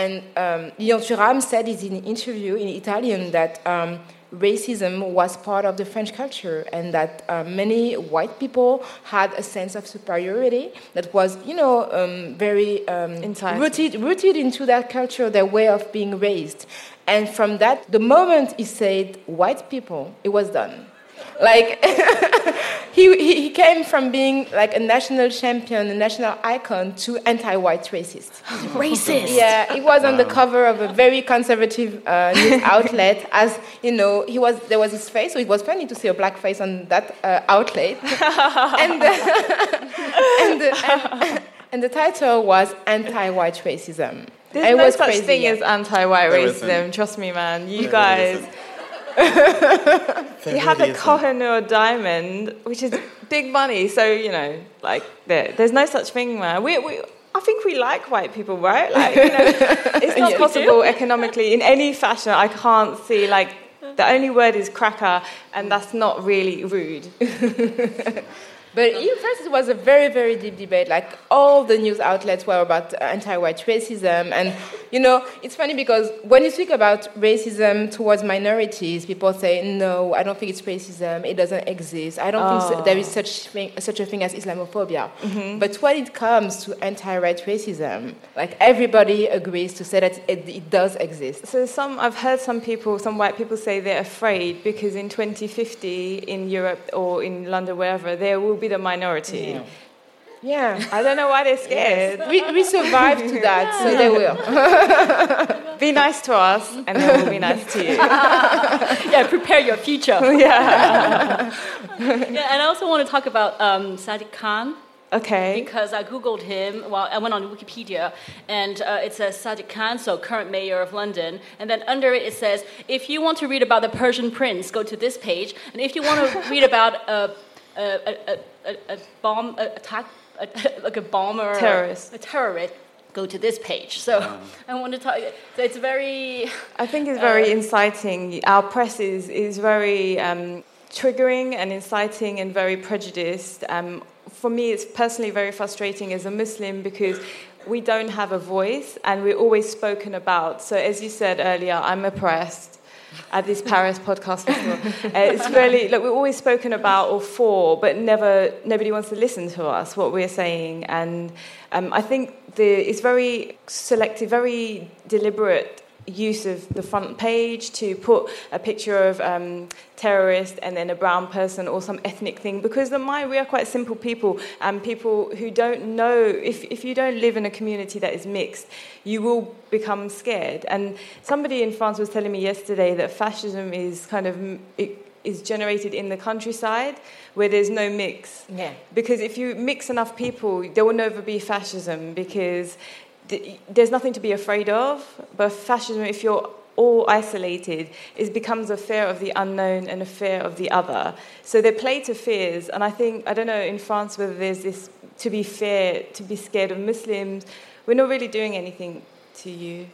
and um, Lilian Thuram said in an interview in Italian that. Um, racism was part of the French culture, and that uh, many white people had a sense of superiority that was, you know, um, very um, rooted, rooted into that culture, their way of being raised. And from that, the moment he said white people, it was done. Like <laughs> he, he came from being like a national champion, a national icon, to anti-white racist. <gasps> Racist. Yeah, he was on the cover of a very conservative uh, news <laughs> outlet. As you know, he was there was his face, so it was funny to see a black face on that uh, outlet. <laughs> and, and, and, and the title was anti-white racism. There's it no was such crazy, thing yeah. as anti-white There racism. isn't. Trust me, man. You there guys. isn't. <laughs> You have really the. Kohinoor diamond, which is big money. So you know, like there, there's no such thing, man. We, we, I think we like white people, right? Like, you know, <laughs> it's not possible economically in any fashion. I can't see like the only word is cracker, and that's not really rude. <laughs> But in France, it was a very, very deep debate. Like all the news outlets were about anti-white racism, and you know, it's funny because when you speak about racism towards minorities, people say, "No, I don't think it's racism. It doesn't exist. I don't think ah. there is such thing, such a thing as Islamophobia." Mm-hmm. But when it comes to anti-white racism, like everybody agrees to say that it, it does exist. So some I've heard some people, some white people say they're afraid because in 2050 in Europe or in London, wherever, there will be the minority. Yeah. I don't know why they're scared. We, we survived to that, so they will. <laughs> Be nice to us, and then we'll be nice to you. <laughs> yeah, prepare your future. <laughs> yeah. yeah, and I also want to talk about um, Sadiq Khan. Okay. Because I googled him. Well, I went on Wikipedia, and uh, it says Sadiq Khan, so current mayor of London. And then under it, it says, if you want to read about the Persian prince, go to this page. And if you want to read about a, a, a, a, a bomb a attack, a, like a bomber, or Terrorist. a terrorist, go to this page. So <laughs> I want to talk. So it's very. I think it's very inciting. Our press is, is very um, triggering and inciting and very prejudiced. Um, for me, it's personally very frustrating as a Muslim because we don't have a voice and we're always spoken about. So, as you said earlier, I'm oppressed at this Paris podcast festival. Uh, it's really like we're always spoken about or for, but never nobody wants to listen to us what we're saying. And um, I think the it's very selective, very deliberate use of the front page to put a picture of um, terrorist and then a brown person or some ethnic thing because the my we are quite simple people and people who don't know if, if you don't live in a community that is mixed you will become scared and somebody in France was telling me yesterday that fascism is kind of it, is generated in the countryside where there's no mix Yeah. because if you mix enough people there will never be fascism because th- there's nothing to be afraid of. But fascism, if you're all isolated, it becomes a fear of the unknown and a fear of the other. So they play to fears, and I think I don't know in France whether there's this to be fair, to be scared of Muslims. We're not really doing anything to you.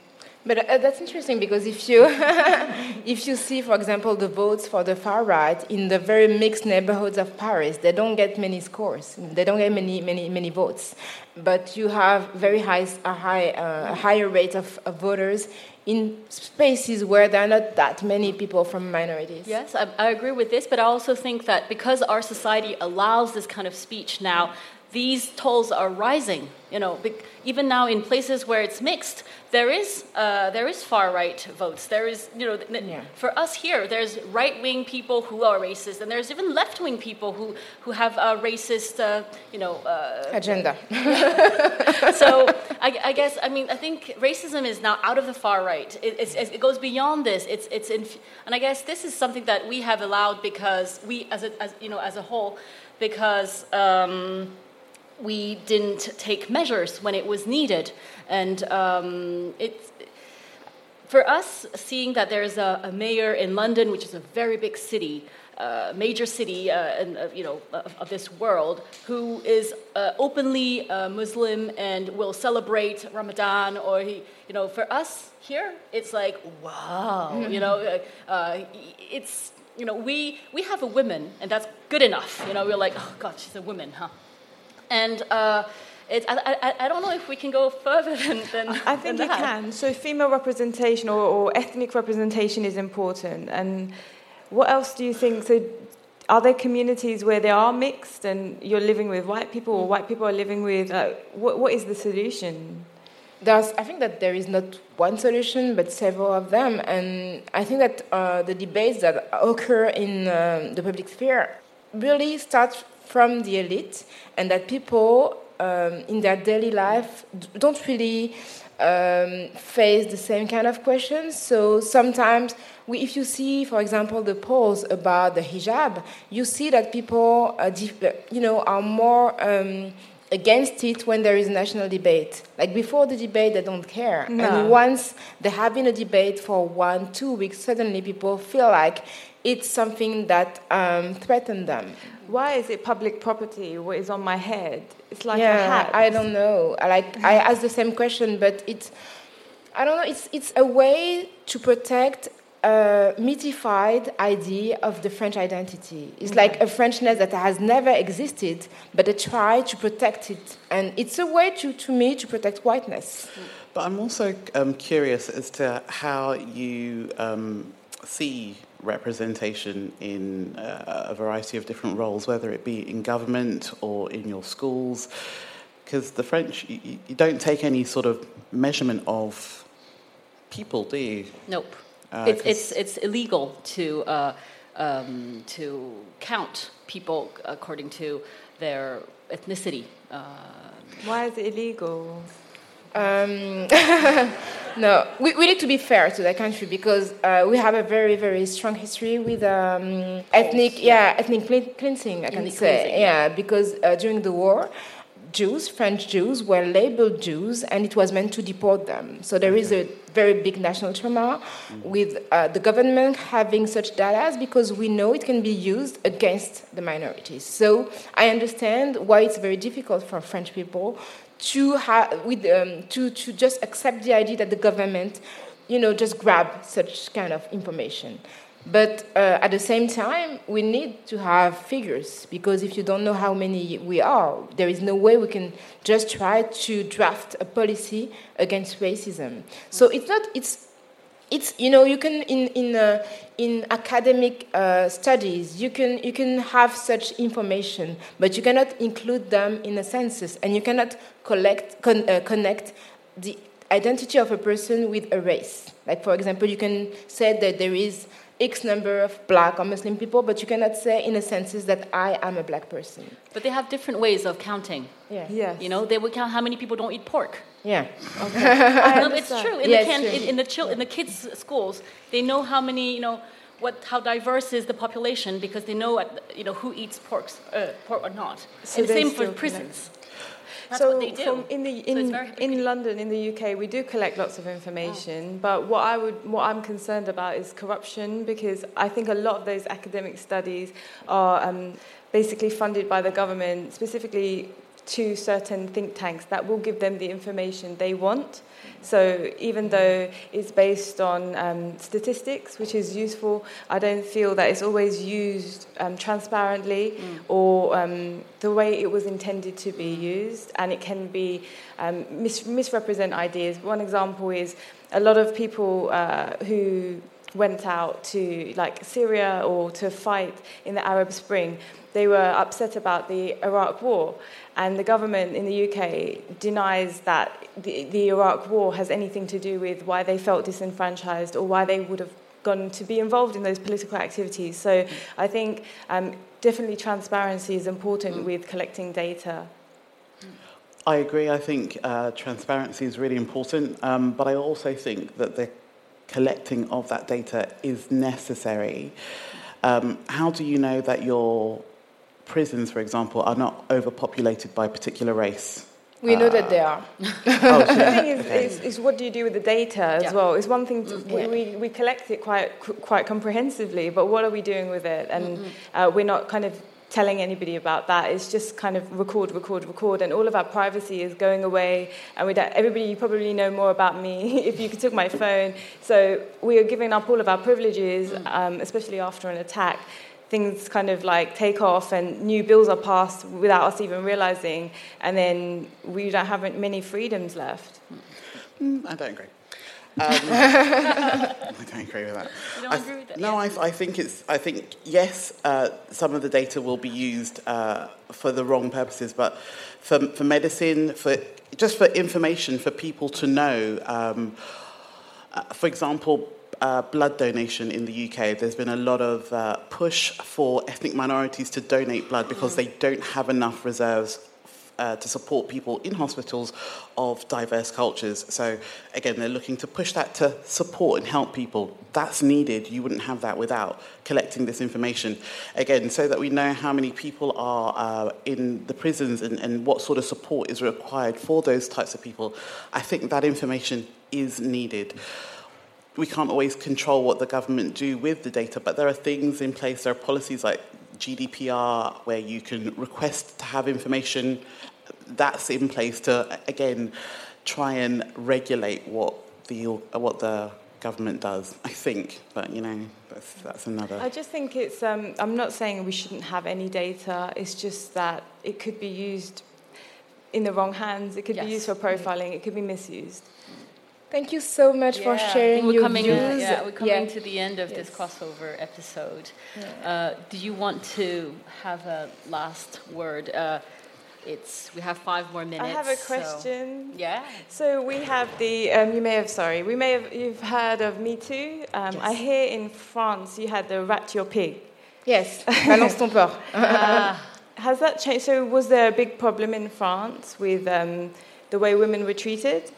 But uh, that's interesting because if you <laughs> if you see, for example, the votes for the far right in the very mixed neighborhoods of Paris, they don't get many scores. They don't get many many many votes. But you have very high a high uh, higher rate of, of voters in spaces where there are not that many people from minorities. Yes, I, I agree with this, but I also think that because our society allows this kind of speech now, these tolls are rising. You know, even now in places where it's mixed, there is uh, there is far right votes. There is you know, th- Yeah. for us here, there's right wing people who are racist, and there's even left wing people who who have a racist, uh, you know, uh, Agenda. <laughs> so <laughs> I, I guess I mean I think racism is now out of the far right. It, it's, it goes beyond this. It's it's in, and I guess this is something that we have allowed because we as a as, you know as a whole because. Um, we didn't take measures when it was needed, and um, it's for us seeing that there's a, a mayor in London, which is a very big city, uh, major city, uh, in, uh, you know, of, of, this world, who is uh, openly Muslim and will celebrate Ramadan, or he, you know, for us here, it's like wow, mm-hmm. you know, it's you know, we we have a woman, and that's good enough. You know, we're like, oh God, she's a woman, huh? And it, I, I, I, don't know if we can go further than, than I think than you can. So female representation or, or, ethnic representation is important. And what else do you think? So are there communities where they are mixed and you're living with white people or white people are living with, uh, what, what is the solution? There's, I think that there is not one solution, but several of them. And I think that uh, the debates that occur in um, the public sphere really start from the elite and that people um, in their daily life don't really um, face the same kind of questions. So sometimes, we, if you see, for example, the polls about the hijab, you see that people, uh, you know, are more um, against it when there is a national debate. Like before the debate, they don't care, no. and once they have been a debate for one, two weeks, suddenly people feel like it's something that um, threatens them. Why is it public property? What is on my head? It's like yeah, a hat. I don't know. Like I ask the same question, but it's I don't know. It's it's a way to protect a mythified idea of the French identity. It's like a Frenchness that has never existed, but they try to protect it, and it's a way to to me to protect whiteness. But I'm also um, curious as to how you um, see representation in uh, a variety of different roles, whether it be in government or in your schools. Because the French, you, you, don't take any sort of measurement of people, do you? Nope. Uh, it's, it's, it's illegal to, uh, um, to count people according to their ethnicity. Uh, Why is it illegal? Um, <laughs> no, we, we need to be fair to that country because uh, we have a very, very strong history with um, ethnic, yeah, ethnic cleansing, I can ethnic say. Cleansing. Yeah, because uh, during the war, Jews, French Jews, were labeled Jews and it was meant to deport them. So there is a very big national trauma with uh, the government having such data because we know it can be used against the minorities. So I understand why it's very difficult for French people to, have, with, um, to, to just accept the idea that the government, you know, just grab such kind of information. But uh, at the same time, we need to have figures because if you don't know how many we are, there is no way we can just try to draft a policy against racism. So it's not it's it's you know you can in in uh, in academic uh, studies you can you can have such information but you cannot include them in a census and you cannot collect con, uh, connect the identity of a person with a race. Like for example you can say that there is X number of black or Muslim people, but you cannot say in a census that I am a black person. But they have different ways of counting. Yeah. Yes. You know, they will count how many people don't eat pork. Yeah. Okay. <laughs> no, it's true. In, the can, in, in, the chil- in the kids' schools, they know how many, you know, what, how diverse is the population because they know, you know who eats pork, uh, pork or not. So and the same for prisons. That's so From in the in, so in London, in the UK, we do collect lots of information. Oh. But what I would what I'm concerned about is corruption because I think a lot of those academic studies are um, basically funded by the government, specifically to certain think tanks that will give them the information they want. So even though it's based on um, statistics, which is useful, I don't feel that it's always used um, transparently mm. or um, the way it was intended to be used, and it can be um, mis- misrepresent ideas. One example is a lot of people uh, who went out to like Syria or to fight in the Arab Spring, they were upset about the Iraq War. And the government in the UK denies that the, the Iraq War has anything to do with why they felt disenfranchised or why they would have gone to be involved in those political activities. So I think um, definitely transparency is important mm. with collecting data. I agree. I think uh, transparency is really important, um, but I also think that the collecting of that data is necessary. Um, how do you know that your prisons, for example, are not overpopulated by a particular race? We know that they are. Oh, <laughs> the thing is, is, is, what do you do with the data as Yeah. well? It's one thing to, Yeah. we, we, we collect it quite quite comprehensively, but what are we doing with it? And uh, we're not kind of telling anybody about that. It's just kind of record, record, record, and all of our privacy is going away. And we don't, everybody, you probably know more about me <laughs> if you took my phone. So we are giving up all of our privileges, um, especially after an attack. Things kind of like take off, and new bills are passed without us even realizing, and then we don't have many freedoms left. Mm, I don't agree. Um, <laughs> I don't agree with that. You don't I agree with that? No, I, I think it's. I think yes, uh, some of the data will be used uh, for the wrong purposes, but for for medicine, for just for information for people to know. Um, uh, for example, uh, blood donation in the UK, there's been a lot of uh, push for ethnic minorities to donate blood because they don't have enough reserves uh, to support people in hospitals of diverse cultures. So, again, they're looking to push that to support and help people. That's needed. You wouldn't have that without collecting this information. Again, so that we know how many people are uh, in the prisons and, and what sort of support is required for those types of people. I think that information is needed we can't always control what the government do with the data, but there are things in place, there are policies like GDPR where you can request to have information that's in place to, again, try and regulate what the, what the government does, I think. But, you know, that's, that's another. I just think it's. Um, I'm not saying we shouldn't have any data. It's just that it could be used in the wrong hands. It could Yes. be used for profiling. It could be misused. Thank you so much for sharing we're your coming, views. yeah, we're coming Yeah. to the end of this crossover episode. Uh, do you want to have a last word? Uh, it's we have five more minutes. I have a so- question. yeah. So we have the. Um, you may have. Sorry. We may have. You've heard of Me Too. Um, I hear in France you had the rat your pig. Yes, <laughs> balance ton porc. Has that changed? So was there a big problem in France with um, the way women were treated?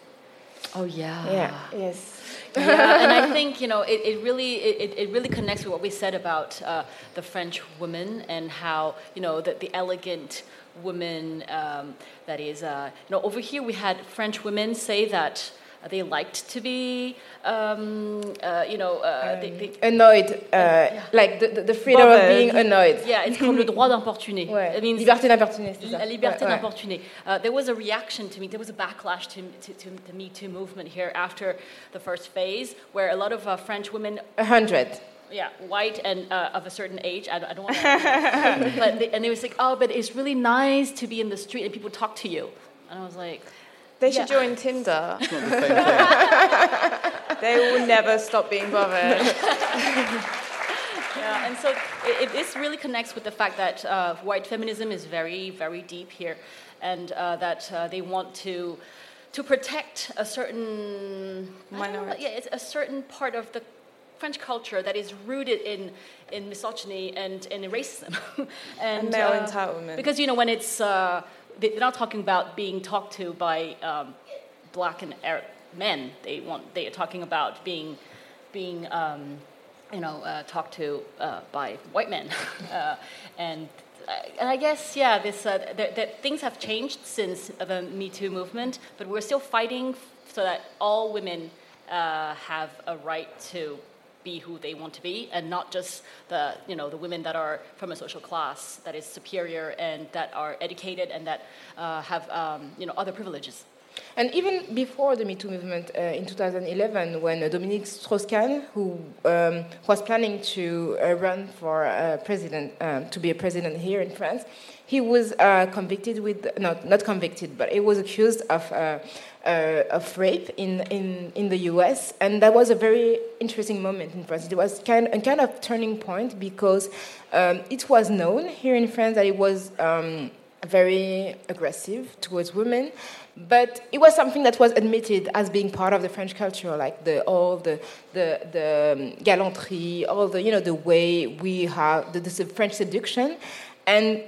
Oh yeah. Yeah. Yes. yeah, and I think you know it, it really it, it really connects with what we said about uh, the French woman and how you know that the elegant woman um, that is uh, you know over here we had French women say that they liked to be um, uh, you know uh, they, they, Annoyed, uh, like the, the, the freedom of being annoyed. yeah it's comme le droit d'importuner <laughs> Ouais. It means Liberté d'importuner, c'est ça. La liberté Ouais, ouais. d'importuner. Uh, there was a reaction to me, there was a backlash to, to, to the Me Too movement here after the first phase, where a lot of uh, French women A hundred. yeah, white and uh, of a certain age. I, don't- I don't want to. <laughs> but they, and it was like, oh, but it's really nice to be in the street and people talk to you. And I was like, They should Yeah. join Tinder. It's not the same thing. <laughs> they will never stop being bothered. <laughs> yeah. And so it, it, this really connects with the fact that uh, white feminism is very, very deep here, and uh, that uh, they want to to protect a certain I know, Minority. yeah, it's a certain part of the French culture that is rooted in in misogyny and, and in racism <laughs> and, And male uh, entitlement. Because you know when it's uh, they- they're not talking about being talked to by um, black and Arab men. They want they are talking about being being um, you know uh, talked to uh, by white men, <laughs> uh, and uh, and I guess yeah, this uh, that, things have changed since the Me Too movement, but we're still fighting so that all women uh, have a right to be who they want to be, and not just the you know the women that are from a social class that is superior and that are educated and that uh, have um, you know other privileges. And even before the Me Too movement uh, in 2011, when uh, Dominique Strauss-Kahn, who um, was planning to uh, run for uh, president, um, to be a president here in France, he was uh, convicted with, not, not convicted, but he was accused of, uh, of rape in, in, in the US. And that was a very interesting moment in France. It was kind, a kind of turning point because um, it was known here in France that it was. Um, very aggressive towards women, but it was something that was admitted as being part of the French culture, like the all the the, the um, gallantry, all the you know the way we have the, the French seduction, and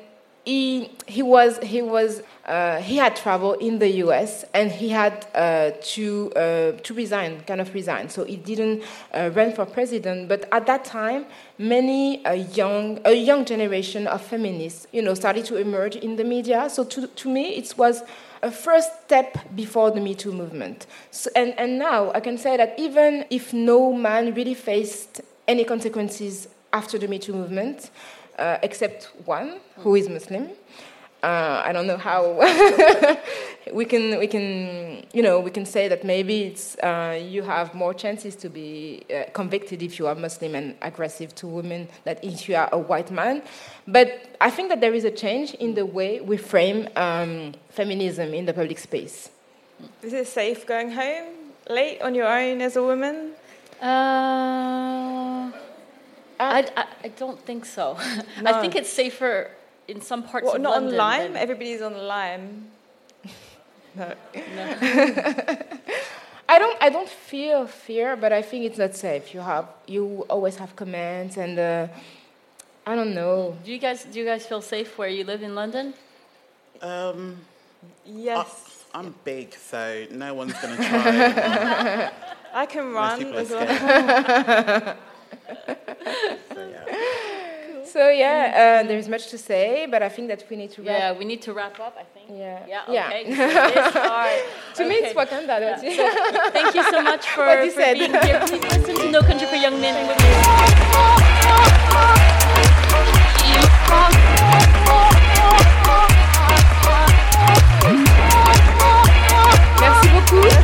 he he was he was uh, he had trouble in the U.S. and he had uh, to uh, to resign, kind of resign. So he didn't uh, run for president. But at that time, many uh, young a young generation of feminists, you know, started to emerge in the media. So to to me, it was a first step before the Me Too movement. So, and, and now I can say that even if no man really faced any consequences after the Me Too movement, uh, except one who is Muslim, uh, I don't know how <laughs> we can we can you know we can say that maybe it's uh, you have more chances to be uh, convicted if you are Muslim and aggressive to women than if you are a white man. But I think that there is a change in the way we frame um, feminism in the public space. Is it safe going home late on your own as a woman? I, I, I don't think so. <laughs> I think it's safer in some parts What, of not London. on Lime? than- Everybody's on Lime. <laughs> no. <laughs> I don't I don't feel fear, but I think it's not safe. You have you always have commands and uh, I don't know. Do you guys do you guys feel safe where you live in London? Um, Yes. I'm big, so no one's going to try. I can run as well. Scared. So, yeah. So yeah, uh, there's much to say, but I think that we need to wrap. Yeah, we need to wrap up. I think. Yeah. Yeah. Yeah. Okay. <laughs> so this part- To me, it's okay. Wakanda. That's it. So, thank you so much <laughs> for, What you for said. being here. Please listen to No Country for Young Women. with me. Merci beaucoup.